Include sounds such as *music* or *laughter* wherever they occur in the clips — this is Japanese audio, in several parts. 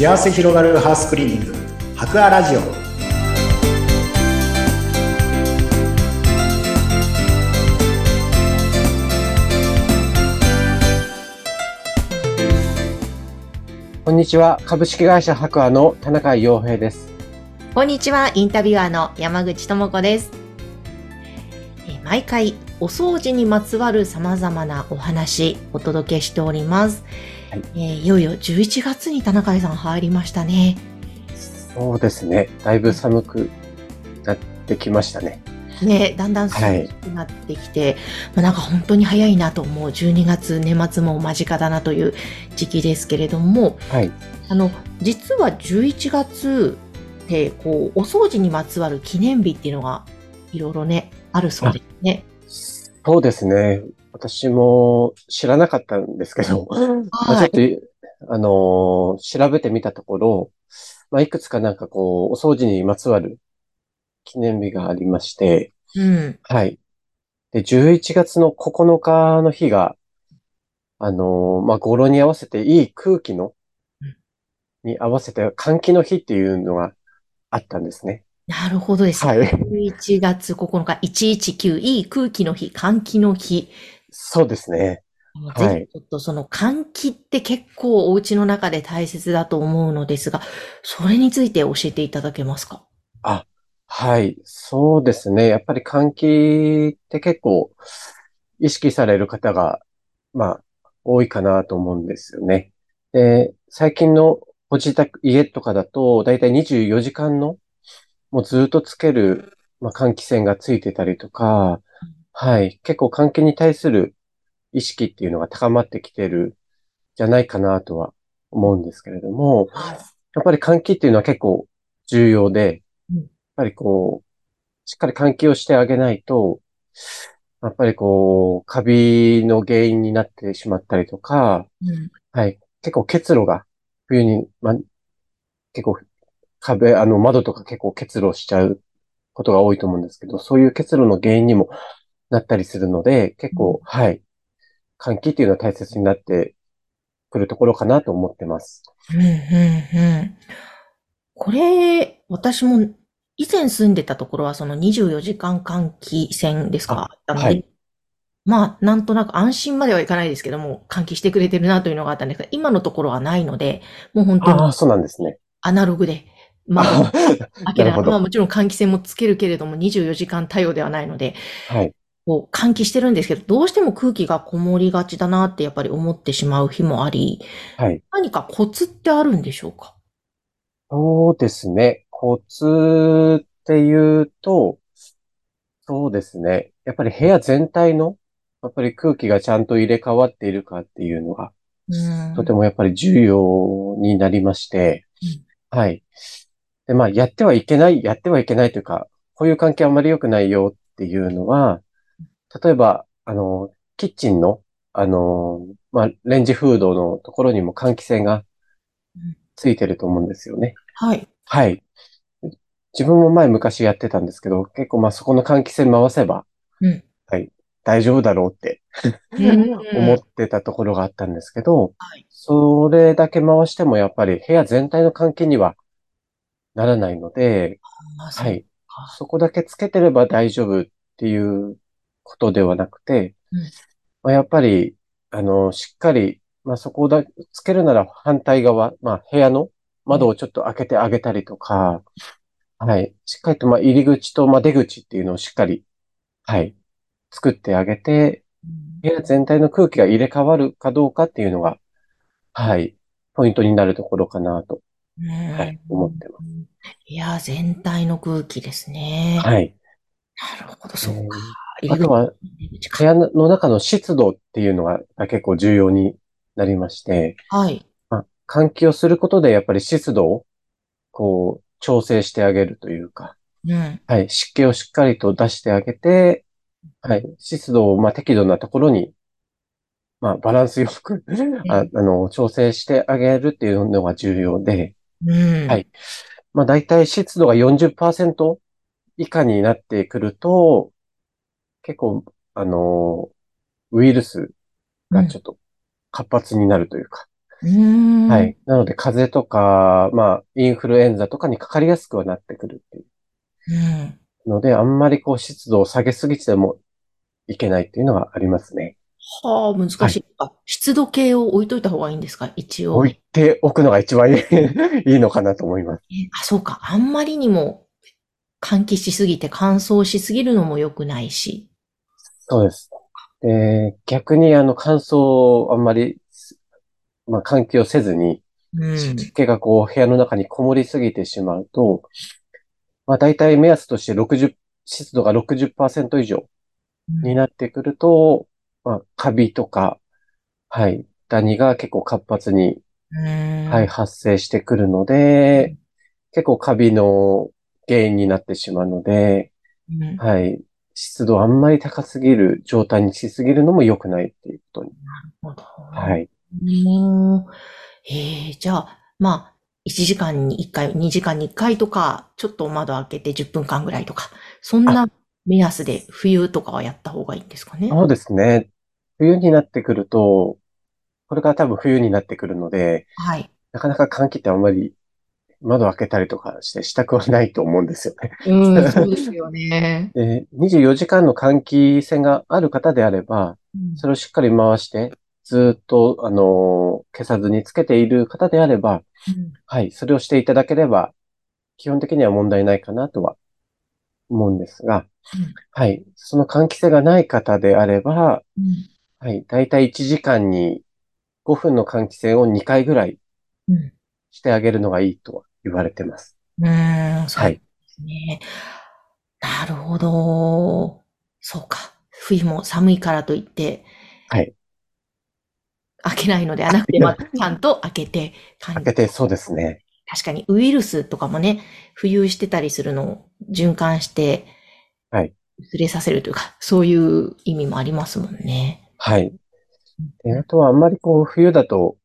幸せ広がるハウスクリーニング博アラジオこんにちは。株式会社白亜の田中洋平です。こんにちは、インタビュアーの山口智子です。えー毎回、お掃除にまつわる様々なお話、お届けしております。はいえーいよいよ11月に田中さん入りましたね。そうですね。だいぶ寒くなってきましたね。ね、だんだん涼はいしくなってきて、まあ、なんか本当に早いなと思う12月年末も間近だなという時期ですけれども、はい。あの、実は11月って、こう、お掃除にまつわる記念日っていうのが、いろいろね、あるそうですね。そうですね。私も知らなかったんですけど、まあ、ちょはい。っと、あのー調べてみたところ、まあ、いくつかなんかこう、お掃除にまつわる記念日がありまして、うん。はい。で、11月の9日の日が、あのーまあ、語呂に合わせていい空気のうん、に合わせて換気の日っていうのがあったんですね。なるほどです。はい。11月9日、119、いい空気の日、換気の日。そうですね。はいぜひちょっとその換気って結構お家の中で大切だと思うのですが、それについて教えていただけますか？あ、はい。そうですね。やっぱり換気って結構意識される方が、まあ、多いかなと思うんですよね。で、最近のご自宅、家とかだと、だいたい24時間の、もうずっとつける、まあ、換気扇がついてたりとか、はい。結構換気に対する意識っていうのが高まってきてる、じゃないかなとは思うんですけれども、やっぱり換気っていうのは結構重要で、やっぱりこう、しっかり換気をしてあげないと、やっぱりこう、カビの原因になってしまったりとか、うん。はい。結構結露が、冬に、ま、結構壁、あの窓とか結構結露しちゃうことが多いと思うんですけど、そういう結露の原因にもなったりするので、結構、はい。換気っていうのは大切になってくるところかなと思ってます。うん、うん、うん。これ、私も以前住んでたところはその24時間換気扇ですかああったので、はいまあ、なんとなく安心まではいかないですけども、換気してくれてるなというのがあったんですが、今のところはないので、もう本当にああ、そうなんですね。アナログで、まあ、開けまあ。もちろん換気扇もつけるけれども、24時間対応ではないので、はい。こう換気してるんですけど、どうしても空気がこもりがちだなってやっぱり思ってしまう日もあり、はい。何かコツってあるんでしょうか？そうですね。コツっていうと、そうですね。やっぱり部屋全体の、やっぱり空気がちゃんと入れ替わっているかっていうのが、うんとてもやっぱり重要になりまして、はい。で、まあ、やってはいけない、やってはいけないというか、こういう関係あんまり良くないよっていうのは、例えば、あの、キッチンの、あの、まあ、レンジフードのところにも換気扇がうんついてると思うんですよね。はい。はい。自分も前昔やってたんですけど、結構まあそこの換気扇回せば、うんはい、大丈夫だろうって *laughs* 思ってたところがあったんですけど、はいそれだけ回してもやっぱり部屋全体の換気にはならないので、あはい。そこだけつけてれば大丈夫っていうことではなくて、うんまあ、やっぱり、あの、しっかり、まあそこだ、つけるなら反対側、まあ部屋の窓をちょっと開けてあげたりとか、はい。しっかりと、まあ入り口と、まあ出口っていうのをしっかり、はい。作ってあげて、部屋全体の空気が入れ替わるかどうかっていうのが、はい。ポイントになるところかなと、ははい、思ってます。いや、全体の空気ですね。はい。なるほど、そうか。あとは、部屋の中の湿度っていうのが結構重要になりまして、はい。まあ、換気をすることでやっぱり湿度を、こう、調整してあげるというか、うん。はい、湿気をしっかりと出してあげて、はい、湿度を、まあ、適度なところに、まあ、バランスよく、ああの、調整してあげるっていうのが重要で、うん。はいまあ、大体湿度が40%以下になってくると、結構、あの、ウイルスがちょっと活発になるというか、うん。はい。なので、風邪とか、まあ、インフルエンザとかにかかりやすくはなってくるっていううん。ので、あんまりこう湿度を下げすぎてもいけないっていうのがありますね。はあ、難しい。あ、湿度計を置いといた方がいいんですか？一応。置いておくのが一番いい *laughs* いいのかなと思います。えあ、そうか。あんまりにも換気しすぎて乾燥しすぎるのも良くないし。そうです。で、逆にあの乾燥をあんまり、まあ、換気をせずに、うん。湿気がこう部屋の中にこもりすぎてしまうと、まあ大体目安として60、湿度が60%以上になってくると、まあカビとか、はい、ダニが結構活発に、うん。はい、発生してくるので、結構カビの原因になってしまうので、うん。はい、湿度あんまり高すぎる状態にしすぎるのも良くないっていうことに。なるほど。はい。うん。ええじゃあ、まあ、1時間に1回、2時間に1回とか、ちょっと窓開けて10分間ぐらいとか、そんな目安で冬とかはやった方がいいんですかね。そうですね。冬になってくると、これから多分冬になってくるので、はい。なかなか換気ってあんまり窓開けたりとかしてしたくはないと思うんですよね。うん、そうですよね。*laughs* で、24時間の換気扇がある方であれば、うんそれをしっかり回して、ずっと、あのー消さずにつけている方であれば、うんはい、それをしていただければ、基本的には問題ないかなとは思うんですが、うんはい、その換気扇がない方であれば、うんはい、だいたい1時間に5分の換気扇を2回ぐらいうんしてあげるのがいいとは言われてます。うーん、そうはいですね。なるほど。そうか。冬も寒いからといって、はい。開けないのではなくて、まあ、ちゃんと開けて、換開けてそうですね。確かにウイルスとかもね、浮遊してたりするのを循環して、はい。薄れさせるというか、そういう意味もありますもんね。はい。であとはあんまりこう冬だと、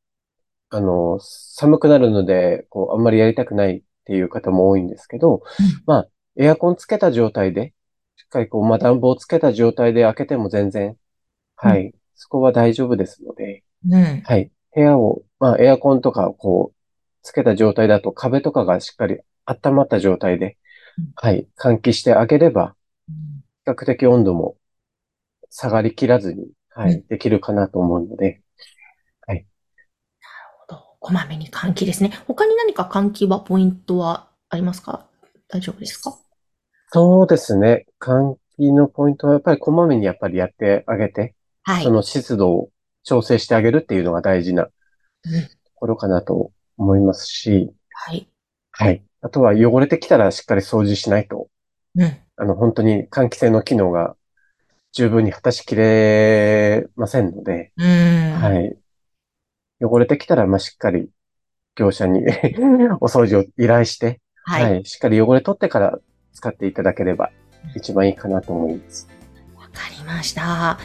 あの、寒くなるので、こうあんまりやりたくないっていう方も多いんですけど、まあ、エアコンつけた状態で、しっかりこう、まあ暖房つけた状態で開けても全然、はい、そこは大丈夫ですので、うん。はい。部屋を、まあエアコンとかをこう、つけた状態だと壁とかがしっかり温まった状態でうん、はい、換気してあげれば、比較的温度も下がりきらずに、はうい、できるかなと思うので、こまめに換気ですね。他に何か換気はポイントはありますか？大丈夫ですか？そうですね。換気のポイントはやっぱりこまめにやっぱりやってあげて、はい。その湿度を調整してあげるっていうのが大事なとうん。ころかなと思いますし、はい。はい。あとは汚れてきたらしっかり掃除しないと、うん。あの、本当に換気扇の機能が十分に果たしきれませんので、うーん。。はいい。汚れてきたら、まあ、しっかり業者に *laughs* お掃除を依頼して、はい。はい。しっかり汚れ取ってから使っていただければ一番いいかなと思います。わかりました。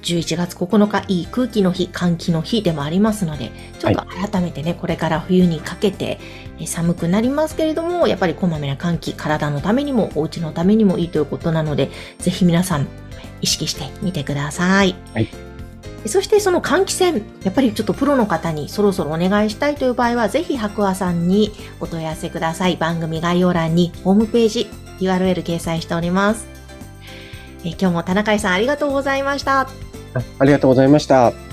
じゃあ、11月9日、いい空気の日、換気の日でもありますので、ちょっと改めてね、これから冬にかけてえ寒くなりますけれども、やっぱりこまめな換気、体のためにも、お家のためにもいいということなので、ぜひ皆さん、意識してみてください。はい。そしてその換気扇、やっぱりちょっとプロの方にそろそろお願いしたいという場合は、ぜひ白亜さんにお問い合わせください。番組概要欄にホームページ、URL 掲載しております。え今日も田中さんありがとうございました。ありがとうございました。